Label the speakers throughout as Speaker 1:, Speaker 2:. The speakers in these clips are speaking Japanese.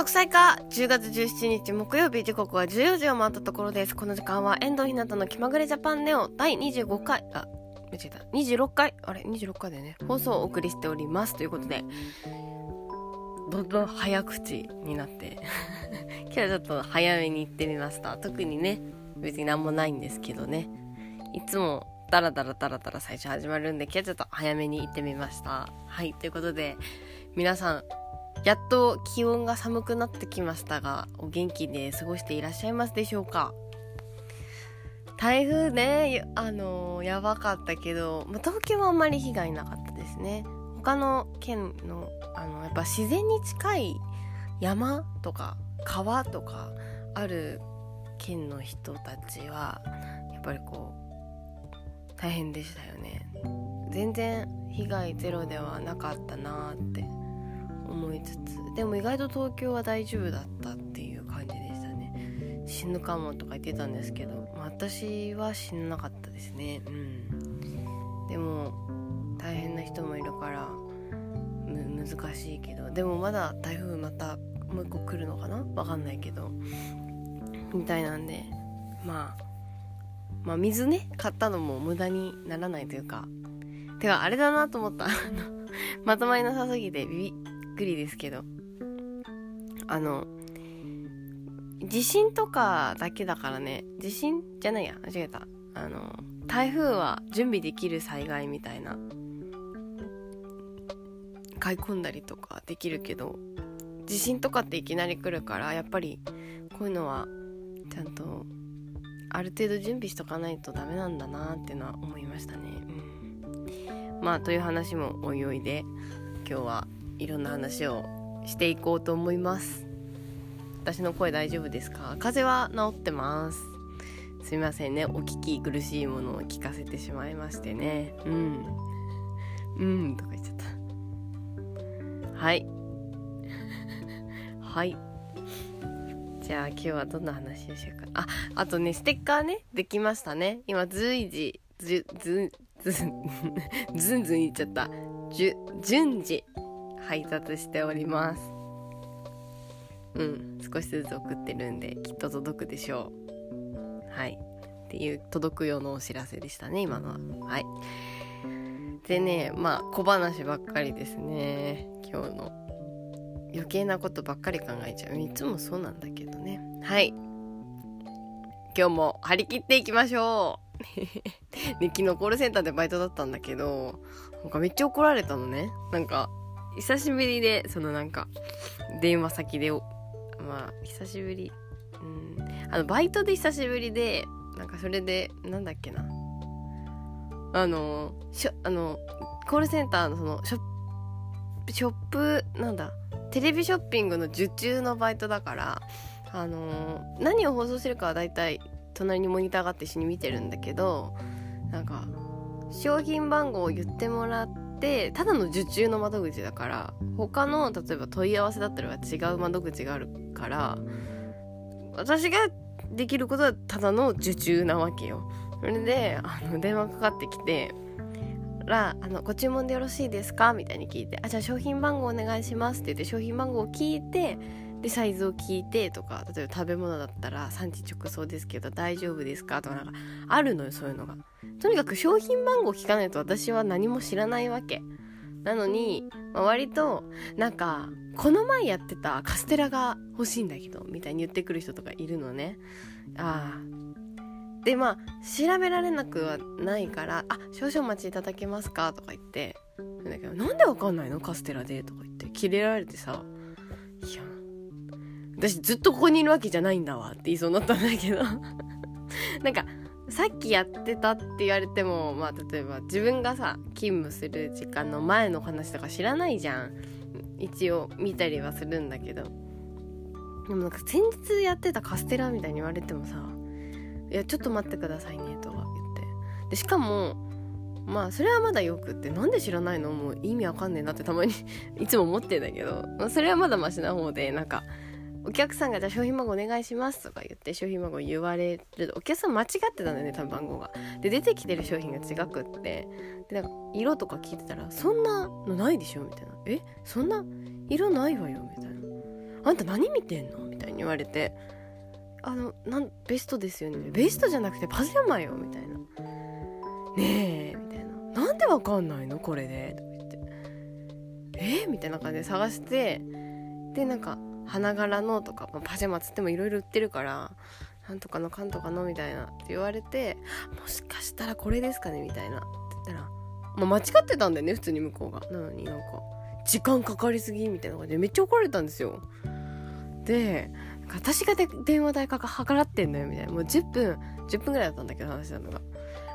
Speaker 1: 息災か10月17日木曜日時刻は14時を回ったところです。この時間は遠藤ひなたの気まぐれジャパンネオ第25回、あ、間違えた。26回、あれ ?26 回でね、放送をお送りしております。ということで、どんどん早口になって 今日はちょっと早めに行ってみました。特にね、別になんもないんですけどね。いつもダラダラダラダラ最初始まるんで、今日はちょっと早めに行ってみました。はい、ということで、皆さん、やっと気温が寒くなってきましたが、お元気で過ごしていらっしゃいますでしょうか？台風ね、あのー、やばかったけど、ま東京はあんまり被害なかったですね。他の県の、あの、やっぱ自然に近い山とか川とかある県の人たちは、やっぱりこう、大変でしたよね。全然被害ゼロではなかったなって思いつつでも意外と東京は大丈夫だったっていう感じでしたね。死ぬかもとか言ってたんですけど、まあ、私は死ななかったですね。うん。でも大変な人もいるから難しいけどでもまだ台風またもう一個来るのかな？わかんないけど。みたいなんでまあまあ水ね買ったのも無駄にならないというか。てかあれだなと思った。まとまりなさすぎてビビくりですけど。あの地震とかだけだからね地震じゃないや間違えた。あの台風は準備できる災害みたいな買い込んだりとかできるけど地震とかっていきなり来るからやっぱりこういうのはちゃんとある程度準備しとかないとダメなんだなっていうのは思いましたね、うん、まあという話もおいおいで今日はいろんな話をしていこうと思います。私の声大丈夫ですか？風邪は治ってます。すみませんね。お聞き苦しいものを聞かせてしまいましてね。うん。うん。とか言っちゃった。はい。はい。じゃあ今日はどんな話をしようか。ああとねステッカーね。できましたね。今随時ずずずずんずん言っちゃった。じゅ順次。配達しております。うん少しずつ送ってるんできっと届くでしょう。はい。っていう届く用のお知らせでしたね今のは。はい。でねまあ小話ばっかりですね。今日の。余計なことばっかり考えちゃう。いつもそうなんだけどね。はい。今日も張り切っていきましょう。ね、昨日コールセンターでバイトだったんだけど、なんかめっちゃ怒られたのね。なんか、久しぶりで、そのなんか、電話先で、まあ、久しぶり、うん、あの、バイトで久しぶりで、なんかそれで、なんだっけな。あの、しょ、あの、コールセンターのその、ショ、ショップ、なんだ、テレビショッピングの受注のバイトだから、あの、何を放送してるかは大体、隣にモニターがあって一緒に見てるんだけど、なんか、商品番号を言ってもらって、ってただの受注の窓口だから他の例えば問い合わせだったら違う窓口があるから私ができることはただの受注なわけよ。それであの電話かかってきてらあの「ご注文でよろしいですか?」みたいに聞いて「あじゃあ商品番号お願いします」って言って商品番号を聞いてでサイズを聞いてとか例えば食べ物だったら産地直送ですけど大丈夫ですか？とかなんかあるのよそういうのが。とにかく商品番号聞かないと私は何も知らないわけ。なのに、まあ、割となんかこの前やってたカステラが欲しいんだけどみたいに言ってくる人とかいるのね。ああでまあ調べられなくはないから「あ少々お待ちいただけますか?」とか言って。なんだけどなんでわかんないの？カステラで？とか言って。キレられてさ。いや私ずっとここにいるわけじゃないんだわって言いそうになったんだけど。なんかさっきやってたって言われてもまあ例えば自分がさ勤務する時間の前の話とか知らないじゃん。一応見たりはするんだけど。でもなんか先日やってたカステラみたいに言われてもさ「いやちょっと待ってくださいね」とか言って。でしかもまあそれはまだよくってなんで知らないの？もう意味わかんねえなってたまに いつも思ってんだけど、まあ、それはまだマシな方でなんかお客さんがじゃあ商品番号お願いしますとか言って商品番号言われる。お客さん間違ってたんだよね多分番号が。で出てきてる商品が違くって。でなんか色とか聞いてたらそんなのないでしょみたいなえ？そんな色ないわよみたいな「あんた何見てんの?」みたいに言われて「あのなんベストですよねベストじゃなくてパジャマよ」みたいな「ねえ」みたいな「なんでわかんないの？これで」とか言って「え？みたいな感じで探して。でなんか花柄のとか、まあ、パジャマつってもいろいろ売ってるからなんとかのかんとかのみたいなって言われてもしかしたらこれですかねみたいな。って言ったら、まあ、間違ってたんだよね普通に向こうが。なのになんか時間かかりすぎみたいな感じでめっちゃ怒られたんですよ。で私がで電話代か払ってんのよみたいな。もう10分10分ぐらいだったんだけど話したのが。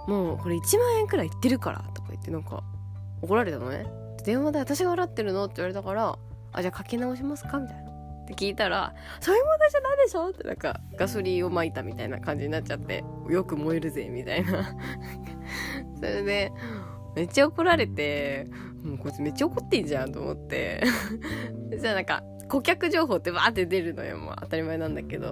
Speaker 1: もうこれ1万円くらいいってるからとか言ってなんか怒られたのね。電話代私が払ってるの？って言われたからあじゃあかけ直しますか？みたいな。って聞いたら「そういう問題じゃないでしょ?」ってなんかガソリンをまいたみたいな感じになっちゃってよく燃えるぜみたいな。それでめっちゃ怒られてもうこいつめっちゃ怒ってんじゃんと思って。じゃあなんか顧客情報ってバーって出るのよ。もう当たり前なんだけど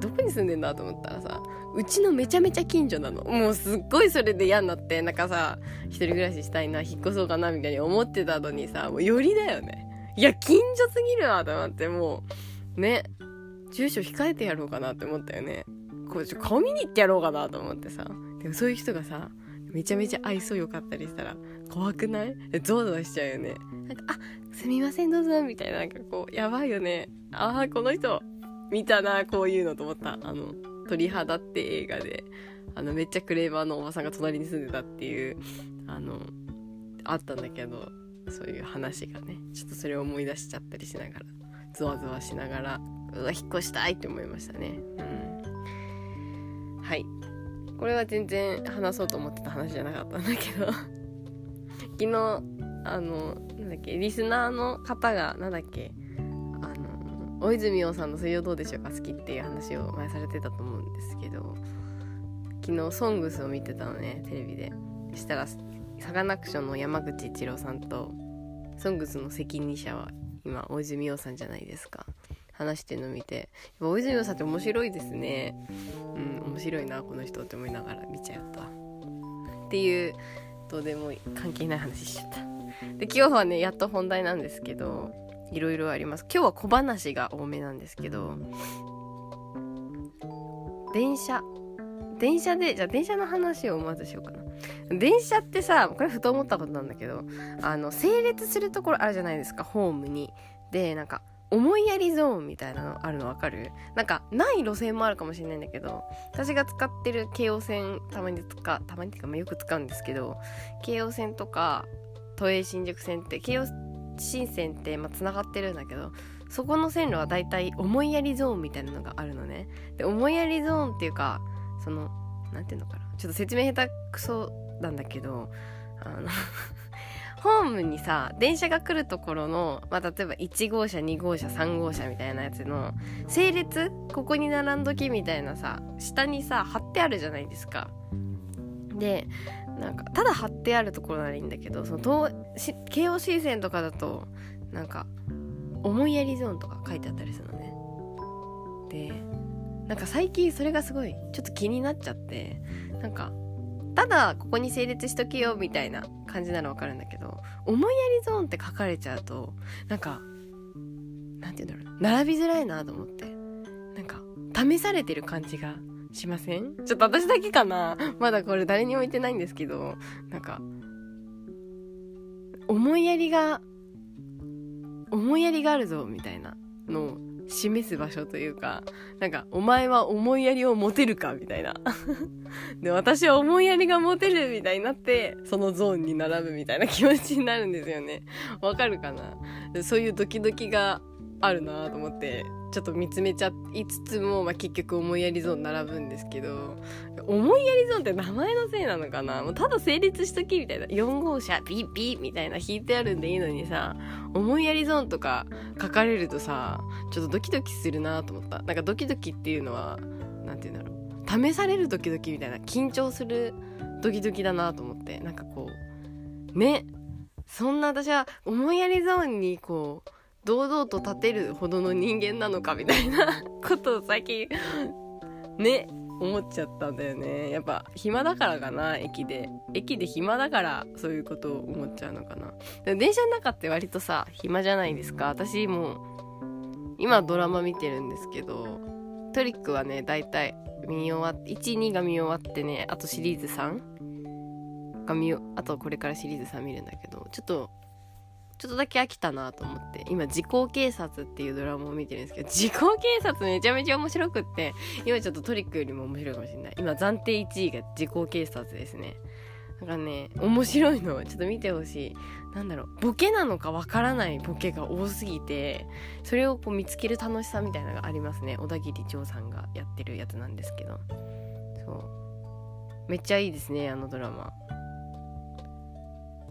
Speaker 1: どこに住んでんだ？と思ったらさうちのめちゃめちゃ近所なのもうすっごいそれで嫌になってなんかさ一人暮らししたいな引っ越そうかなみたいに思ってたのにさもうよりだよね。いや、近所すぎるわと思って、もう、ね、住所控えてやろうかなって思ったよね。こう、ちょ、顔見に行ってやろうかなと思ってさ。でもそういう人がさ、めちゃめちゃ愛想良かったりしたら、怖くない？ゾワゾワしちゃうよね。なんか、あ、すみません、どうぞ、みたいな、なんかこう、やばいよね。ああ、この人、見たな、こういうのと思った。あの、鳥肌って映画で、あの、めっちゃクレーバーのおばさんが隣に住んでたっていう、あの、あったんだけど、そういう話がねちょっとそれを思い出しちゃったりしながらゾワゾワしながらうわ引っ越したいって思いましたね。うん。はい。これは全然話そうと思ってた話じゃなかったんだけど。昨日あのなんだっけリスナーの方がなんだっけあの大泉洋さんの「水曜どうでしょうか好き」っていう話を前されてたと思うんですけど昨日「ソングスを見てたのねテレビで。したらサカナクションの山口一郎さんとソングスの責任者は今大泉洋さんじゃないですか。話してるの見て大泉洋さんって面白いですね。うん面白いなこの人って思いながら見ちゃったっていうどうでも関係ない話しちゃった。で今日はねやっと本題なんですけどいろいろあります。今日は小話が多めなんですけど電車。電車でじゃあ電車の話をまずしようかな。電車ってさこれふと思ったことなんだけどあの整列するところあるじゃないですかホームに。でなんか思いやりゾーンみたいなのあるの分かる？なんかない路線もあるかもしれないんだけど私が使ってる京王線たまに使たまにっていうか、まあ、よく使うんですけど京王線とか都営新宿線って京王新線ってまあ繋がってるんだけどそこの線路はだいたい思いやりゾーンみたいなのがあるのね。で思いやりゾーンっていうかその何ていうのかなちょっと説明下手くそなんだけどあの ホームにさ電車が来るところの、まあ、例えば1号車2号車3号車みたいなやつの整列ここに並んどきみたいなさ下にさ貼ってあるじゃないですか。でなんかただ貼ってあるところならいいんだけどその京王新線とかだとなんか思いやりゾーンとか書いてあったりするのね。でなんか最近それがすごいちょっと気になっちゃってなんかただここに整列しとけよみたいな感じならわかるんだけど思いやりゾーンって書かれちゃうとなんかなんて言うんだろう並びづらいなと思ってなんか試されてる感じがしません？ちょっと私だけかな？まだこれ誰にも言ってないんですけどなんか思いやりが思いやりがあるぞみたいなのを示す場所というか、なんか、お前は思いやりを持てるかみたいな。で、私は思いやりが持てるみたいになって、そのゾーンに並ぶみたいな気持ちになるんですよね。わかるかな？そういうドキドキがあるなと思って、ちょっと見つめちゃいつつも、まあ、結局思いやりゾーン並ぶんですけど思いやりゾーンって名前のせいなのかな？もうただ成立しときみたいな4号車ピッピッみたいな引いてあるんでいいのにさ思いやりゾーンとか書かれるとさちょっとドキドキするなと思った。なんかドキドキっていうのは何て言うんだろう。試されるドキドキみたいな緊張するドキドキだなと思って。なんかこうね。そんな私は思いやりゾーンにこう堂々と立てるほどの人間なのかみたいなことを最近ね思っちゃったんだよね。やっぱ暇だからかな駅で。駅で暇だからそういうことを思っちゃうのかな。でも電車の中って割とさ暇じゃないですか。私も今ドラマ見てるんですけどトリックはね大体見終わって12が見終わってねあとシリーズ3が見あとこれからシリーズ3見るんだけどちょっとちょっとだけ飽きたなと思って。今「時効警察」っていうドラマを見てるんですけど時効警察めちゃめちゃ面白くって今ちょっとトリックよりも面白いかもしれない。今暫定1位が時効警察ですね。なんかね面白いのちょっと見てほしい。なんだろうボケなのかわからないボケが多すぎてそれをこう見つける楽しさみたいなのがありますね。小田切丈さんがやってるやつなんですけど。そう。めっちゃいいですねあのドラマ。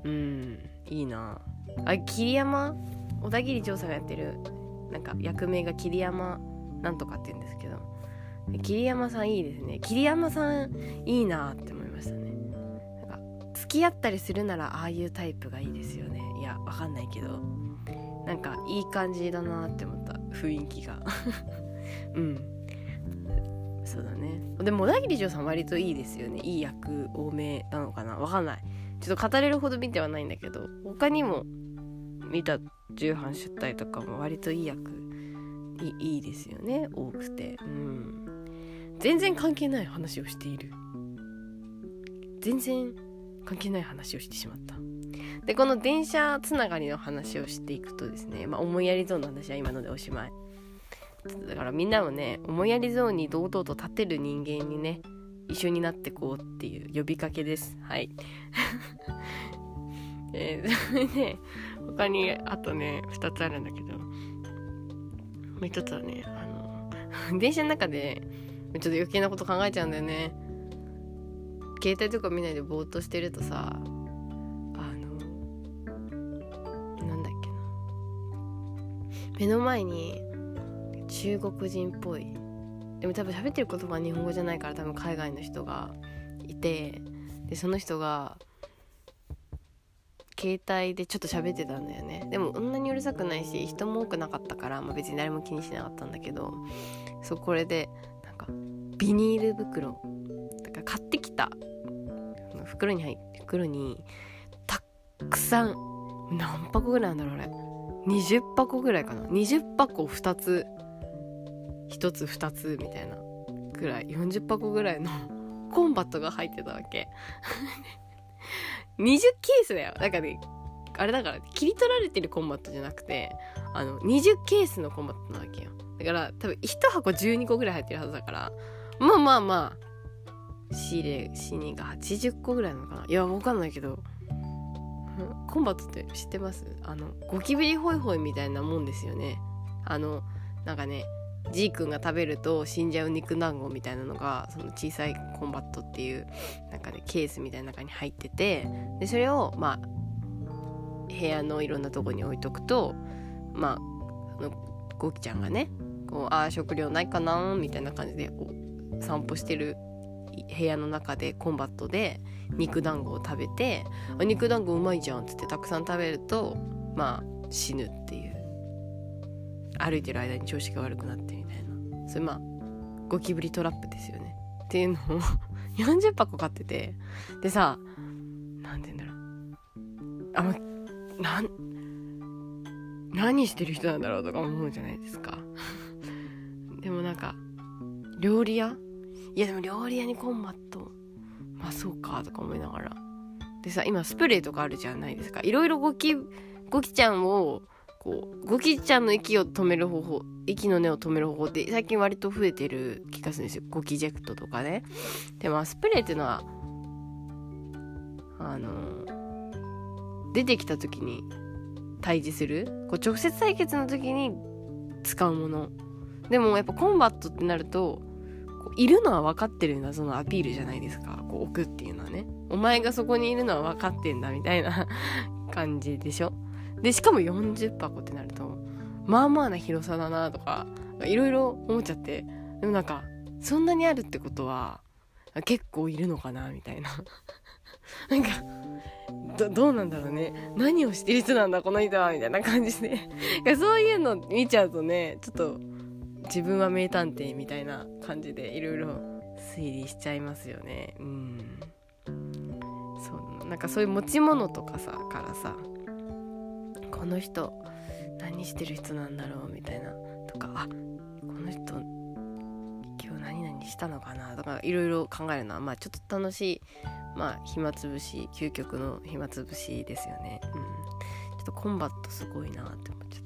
Speaker 1: うんいいな。あ桐山？小田切丈さんがやってるなんか役名が桐山なんとかって言うんですけど。桐山さんいいですね。桐山さんいいなって思いましたね。なんか付き合ったりするならああいうタイプがいいですよね。いやわかんないけど。なんかいい感じだなって思った。雰囲気が。うん。そうだね。でも小田切丈さん割といいですよね。いい役多めなのかな。わかんない。ちょっと語れるほど見てはないんだけど。他にも見た重版出退とかも割といい役いいですよね多くて。うん。全然関係ない話をしている。全然関係ない話をしてしまった。でこの電車つながりの話をしていくとですね、まあ、思いやりゾーンの話は今のでおしまい。だからみんなもね思いやりゾーンに堂々と立てる人間にね一緒になってこうっていう呼びかけです。はい。えー、それで他にあとね2つあるんだけど。もう一つはねあの 電車の中でちょっと余計なこと考えちゃうんだよね。携帯とか見ないでぼーっとしてるとさあのなんだっけな。目の前に中国人っぽい。でも多分喋ってる言葉は日本語じゃないから多分海外の人がいてでその人が携帯でちょっと喋ってたんだよね。でもそんなにうるさくないし人も多くなかったから、まあ、別に誰も気にしなかったんだけどそうこれでなんかビニール袋だから買ってきた袋に入って袋にたっくさん何箱ぐらいなんだろうあれ。20箱ぐらいかな。20箱2つ1つ2つみたいなぐらい。40箱ぐらいのコンバットが入ってたわけ。20ケースだよ。だからねあれだから切り取られてるコンバットじゃなくてあの20ケースのコンバットなわけよ。だから多分1箱12個ぐらい入ってるはずだからまあまあまあ仕入れ死にが80個ぐらいなのかな。いやわかんないけどコンバットって知ってます？あのゴキブリホイホイみたいなもんですよね。あのなんかねジー君が食べると死んじゃう肉団子みたいなのがその小さいコンバットっていうなんかねケースみたいな中に入っててでそれをまあ部屋のいろんなとこに置いとくとまああのゴキちゃんがねこうああ食料ないかなみたいな感じで散歩してる部屋の中でコンバットで肉団子を食べて「あ肉団子うまいじゃん」っつってたくさん食べるとまあ死ぬっていう。歩いてる間に調子が悪くなって。それまあゴキブリトラップですよね。っていうのを 40箱買ってて。でさ何て言うんだろう。あなん何してる人なんだろうとか思うじゃないですか。でもなんか料理屋？いやでも料理屋にコンバットまあそうかとか思いながら。でさ今スプレーとかあるじゃないですか。いろいろゴキゴキちゃんをこうゴキちゃんの息を止める方法息の根を止める方法って最近割と増えてる気がするんですよ。ゴキジェクトとかね。でまあスプレーっていうのはあの出てきた時に対峙するこう直接対決の時に使うもの。でもやっぱコンバットってなるとこういるのは分かってるんだそのアピールじゃないですか。こう置くっていうのはね。お前がそこにいるのは分かってんだみたいな 感じでしょ。でしかも40箱ってなるとまあまあな広さだなとかいろいろ思っちゃってでもなんかそんなにあるってことは結構いるのかなみたいな。なんかどどうなんだろうね。何をしてる人なんだこの人はみたいな感じで。そういうの見ちゃうとねちょっと自分は名探偵みたいな感じでいろいろ推理しちゃいますよね。うん。そう。なんかそういう持ち物とかさからさこの人何してる人なんだろうみたいな。とかあこの人今日何々したのかな。とかいろいろ考えるのはまあちょっと楽しいまあ暇つぶし究極の暇つぶしですよね。うん。ちょっとコンバットすごいなって思っちゃっ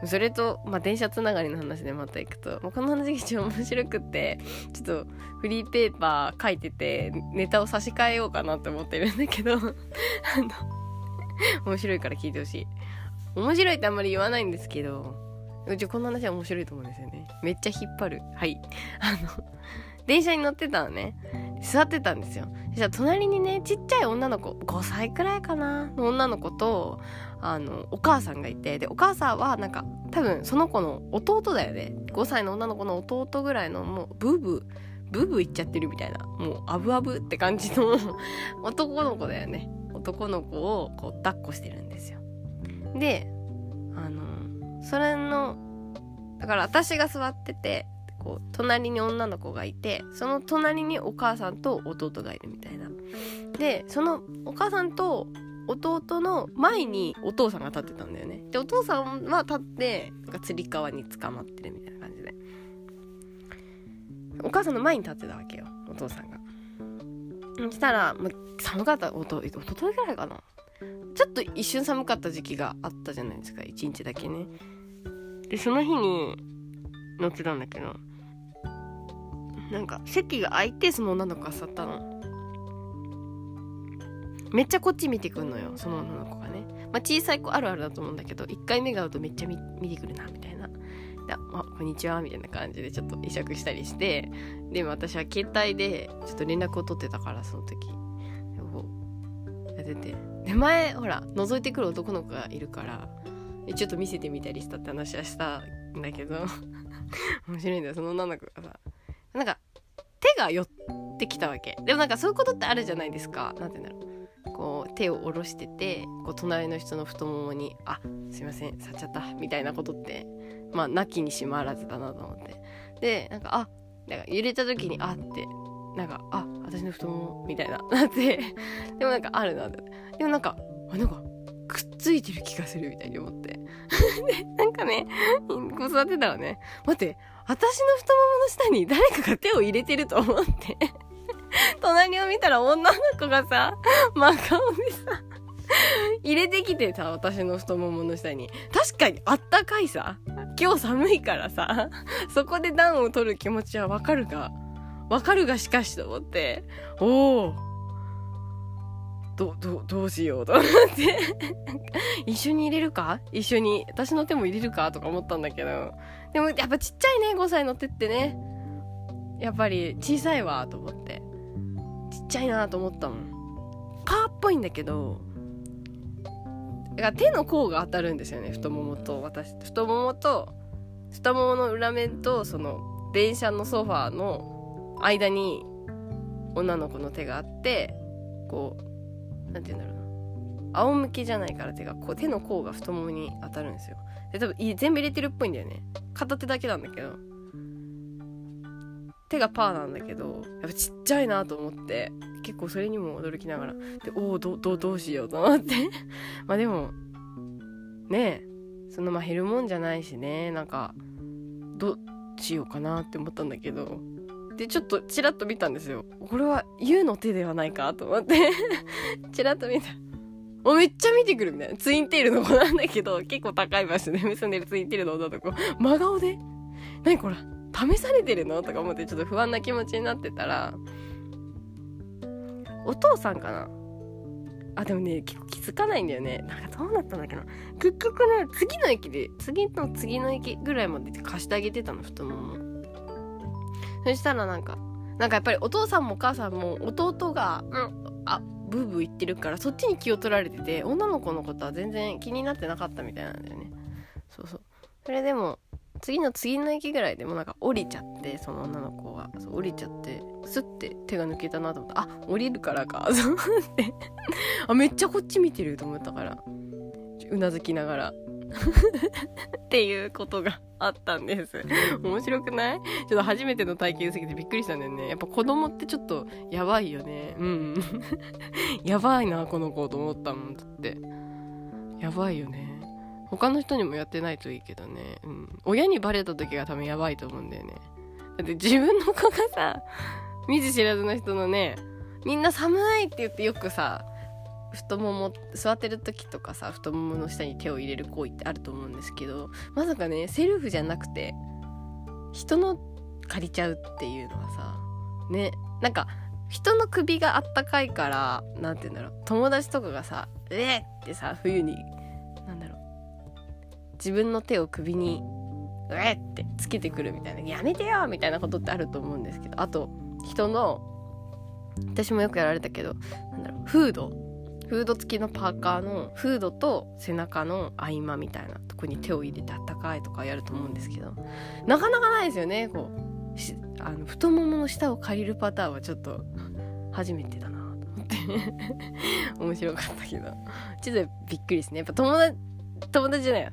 Speaker 1: た。それと、まあ、電車つながりの話でまた行くと、まあ、この話が一応面白くってちょっとフリーペーパー書いててネタを差し替えようかなって思ってるんだけど。あの 面白いから聞いてほしい。面白いってあんまり言わないんですけどうちこの話は面白いと思うんですよね。めっちゃ引っ張る。はい。あの電車に乗ってたのね。座ってたんですよ。そしたら隣にねちっちゃい女の子5歳くらいかなの女の子とあのお母さんがいてでお母さんはなんか多分その子の弟だよね。5歳の女の子の弟ぐらいのもうブーブーブーブー言っちゃってるみたいなもうアブアブって感じの 男の子だよね。男の子をこう抱っこしてるんですよ。であのそれのだから私が座っててこう隣に女の子がいてその隣にお母さんと弟がいるみたいな。でそのお母さんと弟の前にお父さんが立ってたんだよね。でお父さんは立ってなんかつり革に捕まってるみたいな感じで。お母さんの前に立ってたわけよお父さんがそしたら、ま寒かった。おととといぐらいかな。ちょっと一瞬寒かった時期があったじゃないですか。一日だけね。でその日に乗ってたんだけど。なんか席が空いてその女の子が座ったの。めっちゃこっち見てくんのよその女の子がね、まあ、小さい子あるあるだと思うんだけど1回目が合うとめっちゃ見てくるなみたいな。あこんにちはみたいな感じでちょっと会釈したりしてでも私は携帯でちょっと連絡を取ってたからその時。やってて。で前ほら覗いてくる男の子がいるからちょっと見せてみたりしたって話はしたんだけど 面白いんだよその女の子がさ。なんか手が寄ってきたわけ。でもなんかそういうことってあるじゃないですか。何て言うんだろう。手を下ろしててこう隣の人の太ももに「あすいません触っちゃった」みたいなことってまあなきにしもあらずだなと思って。でなんかあなんか揺れた時に「あ」ってなんかあ私の太ももみたいな なって。でもなんかあるなでもなんかあなんかくっついてる気がするみたいに思って。でなんかねこう座ってたらね待って私の太ももの下に誰かが手を入れてると思って 隣を見たら女の子がさ真顔でさ入れてきてさ私の太ももの下に。確かにあったかいさ。今日寒いからさそこで暖を取る気持ちはわかるがわかるがしかしと思って。おおどどどうしようと思って。一緒に入れるか？一緒に私の手も入れるか？とか思ったんだけど。でもやっぱちっちゃいね5歳の手ってね。やっぱり小さいわと思って。ちゃいなと思ったもん。パーっぽいんだけどだから手の甲が当たるんですよね。太ももと私太ももと太ももの裏面とその電車のソファーの間に女の子の手があってこう何て言うんだろうな。仰向けじゃないから手がこう手の甲が太ももに当たるんですよ。で多分全部入れてるっぽいんだよね。片手だけなんだけど。手がパーなんだけどやっぱちっちゃいなと思って結構それにも驚きながらでおおどどどうしようと思って。まあでもねえそのまあ減るもんじゃないしねなんかどうしようかなって思ったんだけど。でちょっとチラッと見たんですよ。これは U の手ではないかと思って。チラッと見た。おめっちゃ見てくるみたいなツインテールの子なんだけど結構高い場所で結んでるツインテールの女の子。真顔で「何これ？試されてるの?」とか思ってちょっと不安な気持ちになってたらお父さんかな？あでもね結構気づかないんだよね。なんかどうなったんだっけな？結局ね次の駅で次の次の駅ぐらいまで貸してあげてたの太もも。そしたらなんかなんかやっぱりお父さんもお母さんも弟が、うん、あブーブー言ってるからそっちに気を取られてて女の子のことは全然気になってなかったみたいなんだよね。そうそう。それでも次の次の駅ぐらいでもなんか降りちゃってその女の子がそう降りちゃってスッて手が抜けたなと思ったあ降りるからか そうってあめっちゃこっち見てると思ったからうなずきながら っていうことがあったんです。面白くない？ちょっと初めての体験すぎてびっくりしたんだよね。やっぱ子供ってちょっとやばいよね。うん。やばいな、この子と思ったもん。だって。やばいよね。他の人にもやってないといいけどね、うん、親にバレた時が多分やばいと思うんだよねだって自分の子がさ見ず知らずの人のねみんな寒いって言ってよくさ太もも座ってる時とかさ太ももの下に手を入れる行為ってあると思うんですけどまさかねセルフじゃなくて人の借りちゃうっていうのはさねなんか人の首があったかいから何て言うんだろう友達とかがさ「えっ!」ってさ冬になんだろう自分の手を首に「うえっ!」てつけてくるみたいな「やめてよ!」みたいなことってあると思うんですけどあと人の私もよくやられたけどなんだろうフードフード付きのパーカーのフードと背中の合間みたいなとこに手を入れてあったかいとかやると思うんですけどなかなかないですよねこうしあの太ももの下を借りるパターンはちょっと初めてだなと思って 面白かったけどちょっとびっくりですねやっぱ友達友達じゃない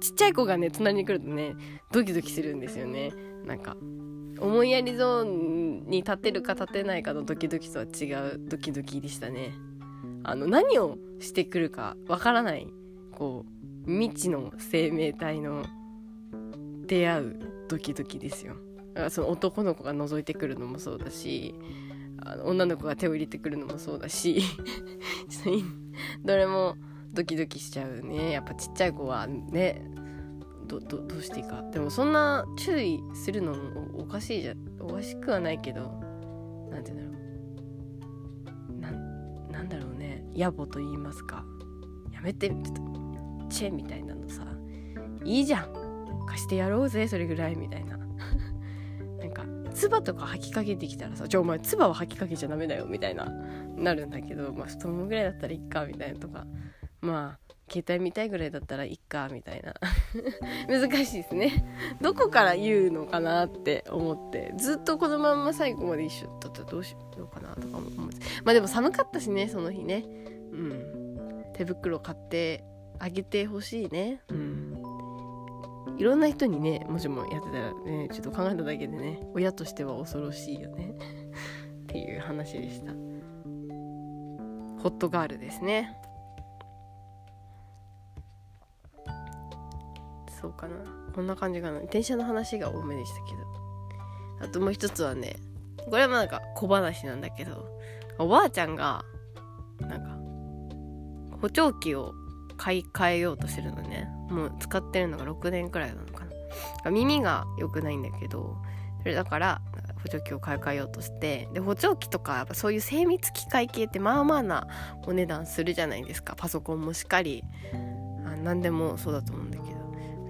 Speaker 1: ちっちゃい子がね隣に来るとねドキドキするんですよね。なんか思いやりゾーンに立てるか立てないかのドキドキとは違うドキドキでしたね。あの何をしてくるかわからないこう未知の生命体の出会うドキドキですよ。だからその男の子が覗いてくるのもそうだしあの女の子が手を入れてくるのもそうだし どれもドキドキしちゃうね。やっぱちっちゃい子はねどどうしていいか。でもそんな注意するのもおかしいじゃおかしくはないけど何て言うんだろう。ななんだろうね。野暮と言いますか。やめてちょっとチェみたいなのさ。いいじゃん。貸してやろうぜそれぐらいみたいな。なんか唾とか吐きかけてきたらさ「じゃあお前唾は吐きかけちゃダメだよ」みたいななるんだけどまあ太ももぐらいだったらいっかみたいなとかまあ携帯見たいぐらいだったらいっかみたいな。難しいですね。どこから言うのかなって思って。ずっとこのまんま最後まで一緒だったらどうしようかなとかも思って。まあでも寒かったしねその日ね。うん。手袋買ってあげてほしいね。うん。いろんな人にねもしもやってたらねちょっと考えただけでね親としては恐ろしいよね。っていう話でした。ホットガールですねそうかな。こんな感じかな。電車の話が多めでしたけど。あともう一つはねこれはなんか小話なんだけどおばあちゃんがなんか補聴器を買い替えようとしてるのね。もう使ってるのが6年くらいなのかな。耳が良くないんだけどそれだから補聴器を買い替えようとしてで補聴器とかやっぱそういう精密機械系ってまあまあなお値段するじゃないですか。パソコンもしっかりあ何でもそうだと思うんだけど。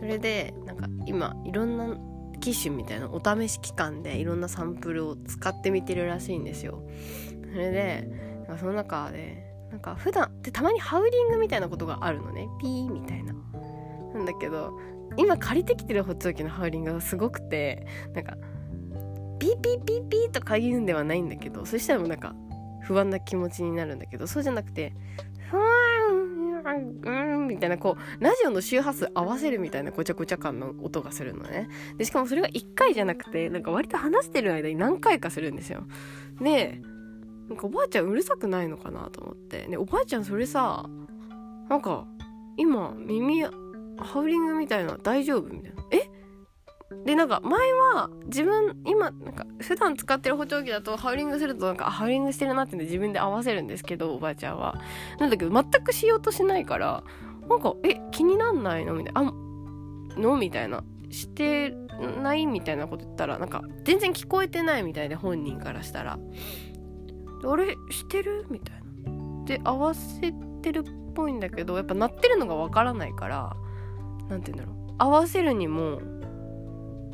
Speaker 1: それでなんか今いろんな機種みたいなお試し期間でいろんなサンプルを使ってみてるらしいんですよ。それでなんかその中でなんか普段ってたまにハウリングみたいなことがあるのね。ピーみたいな。なんだけど今借りてきてる補聴器のハウリングがすごくてなんかピーピーピーピーとか言うんではないんだけどそしたらもうなんか不安な気持ちになるんだけどそうじゃなくてふわうんみたいなこうラジオの周波数合わせるみたいなごちゃごちゃ感の音がするのね。でしかもそれが1回じゃなくてなんか割と話してる間に何回かするんですよ。でなんかおばあちゃんうるさくないのかなと思って。でおばあちゃんそれさなんか今耳ハウリングみたいな大丈夫みたいな。え？でなんか前は自分今なんか普段使ってる補聴器だとハウリングするとなんかハウリングしてるなって自分で合わせるんですけどおばあちゃんは。なんだけど全くしようとしないからなんかえ気になんないの？みたいな。あの？みたいな。してないみたいなこと言ったらなんか全然聞こえてないみたいで本人からしたら。あれ？してる？みたいな。で合わせてるっぽいんだけどやっぱ鳴ってるのがわからないから何て言うんだろう。合わせるにも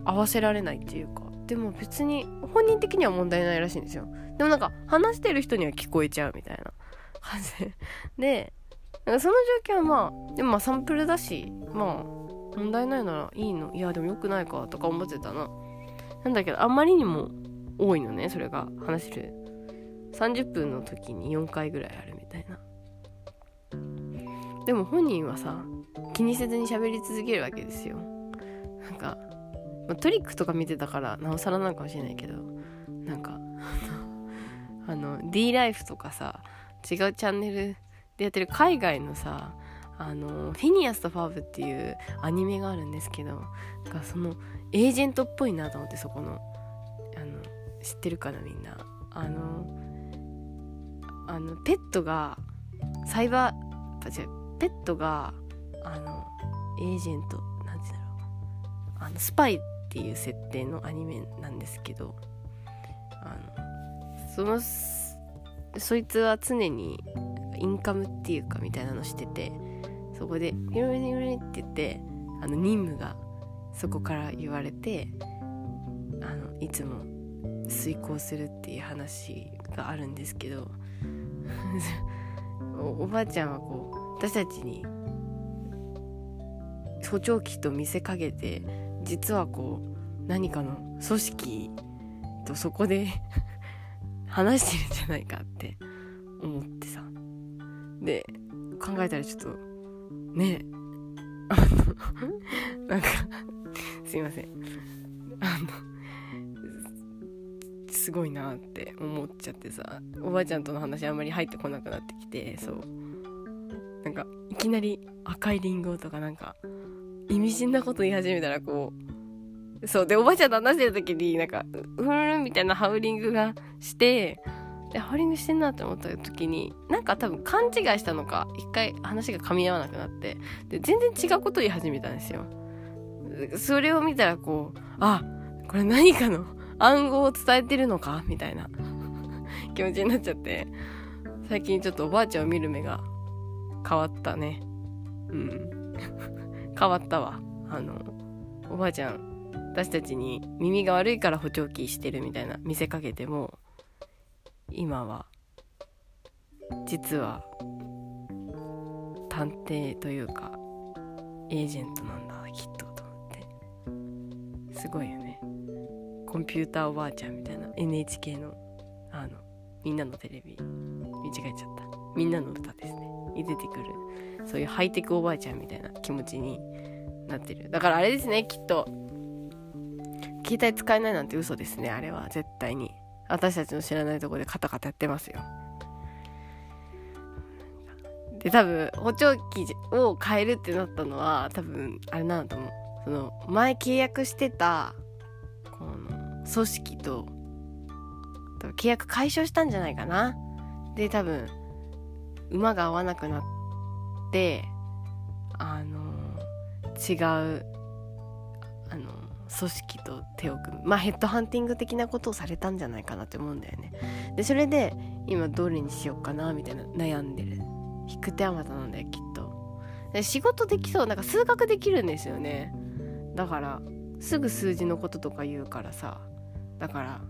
Speaker 1: 合わせられないっていうか。でも別に本人的には問題ないらしいんですよ。でもなんか話してる人には聞こえちゃうみたいな感じ。でその状況はまあでもまあサンプルだしまあ問題ないならいいの。いやでもよくないかとか思ってたな。なんだけどあんまりにも多いのねそれが話してる。30分の時に4回ぐらいあるみたいな。でも本人はさ気にせずに喋り続けるわけですよ。なんかまあ、トリックとか見てたからなおさらなのかもしれないけどなんかあの D ライフとかさ違うチャンネルでやってる海外のさあのフィニアスとファーブっていうアニメがあるんですけどなそのエージェントっぽいなと思ってそこのあの知ってるかなみんな。あのあのペットがサイバー違うペットがあのエージェントなんて言うんだろう。あのスパイっていう設定のアニメなんですけどあのそのそいつは常にインカムっていうかみたいなのしててそこで「ヒロミヒロミ」って言ってあの任務がそこから言われてあのいつも遂行するっていう話があるんですけどおおばあちゃんはこう私たちに補聴器と見せかけて実はこう何かの組織とそこで 話してるんじゃないかって思ってさ。で考えたらちょっとねあのなんかすいません。あのすごいなって思っちゃってさ。おばあちゃんとの話あんまり入ってこなくなってきてそう。なんかいきなり赤いリンゴとかなんか意味深なこと言い始めたらこうそうでおばあちゃんと話してる時になんかうるんみたいなハウリングがしてでハウリングしてんなって思った時になんか多分勘違いしたのか一回話が噛み合わなくなってで全然違うこと言い始めたんですよ。それを見たらこうあこれ何かの 暗号を伝えてるのか？みたいな。気持ちになっちゃって。最近ちょっとおばあちゃんを見る目が変わったね。うん。変わったわ。あのおばあちゃん私たちに耳が悪いから補聴器してるみたいな見せかけても今は実は探偵というかエージェントなんだきっとと思って。すごいよね。コンピューターおばあちゃんみたいな NHK のあのみんなのテレビ見違えちゃった。みんなの歌ですね。に出てくるそういうハイテクおばあちゃんみたいな気持ちになってる。だからあれですねきっと。携帯使えないなんて嘘ですねあれは。絶対に。私たちの知らないとこでカタカタやってますよ。で多分補聴器を変えるってなったのは多分あれなんだと思う。その前契約してたこの組織と契約解消したんじゃないかな。で多分馬が合わなくなってあの違うあの組織と手を組む。まあヘッドハンティング的なことをされたんじゃないかなって思うんだよね。でそれで今どれにしようかなみたいな悩んでる。引く手あまたなんだよきっと。で仕事できそうなんか数学できるんですよね。だからすぐ数字のこととか言うからさ。だから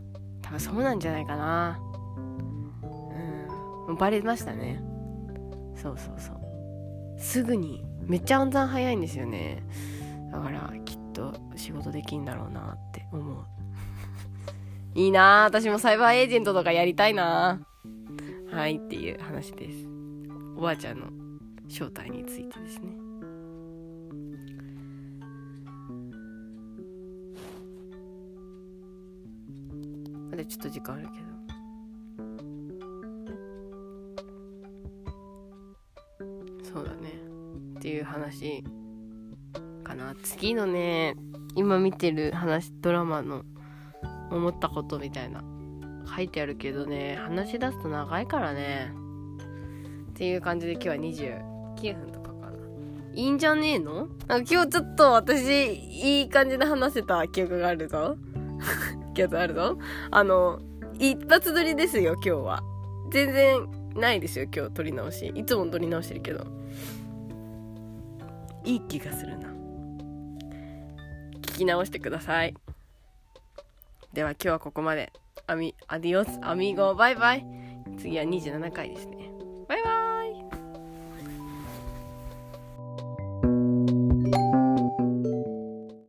Speaker 1: 多分そうなんじゃないかな。うん。バレましたね。そうそうそう。すぐにめっちゃ暗算早いんですよね。だからきっと仕事できんだろうなって思う。いいな私もサイバーエージェントとかやりたいな。はいっていう話です。おばあちゃんの正体についてですね。まだちょっと時間あるけど。いう話かな。次のね今見てる話ドラマの思ったことみたいな書いてあるけどね話し出すと長いからね。っていう感じで今日は29分とかかな。いいんじゃねえの？なんか今日ちょっと私いい感じで話せた記憶があるぞ。記憶あるぞ。あの一発撮りですよ今日は。全然ないですよ今日撮り直し。いつも撮り直してるけど。いい気がするな。聞き直してください。では今日はここまで。アミアディオスアミーゴバイバイ。次は27回ですね。バイバイ。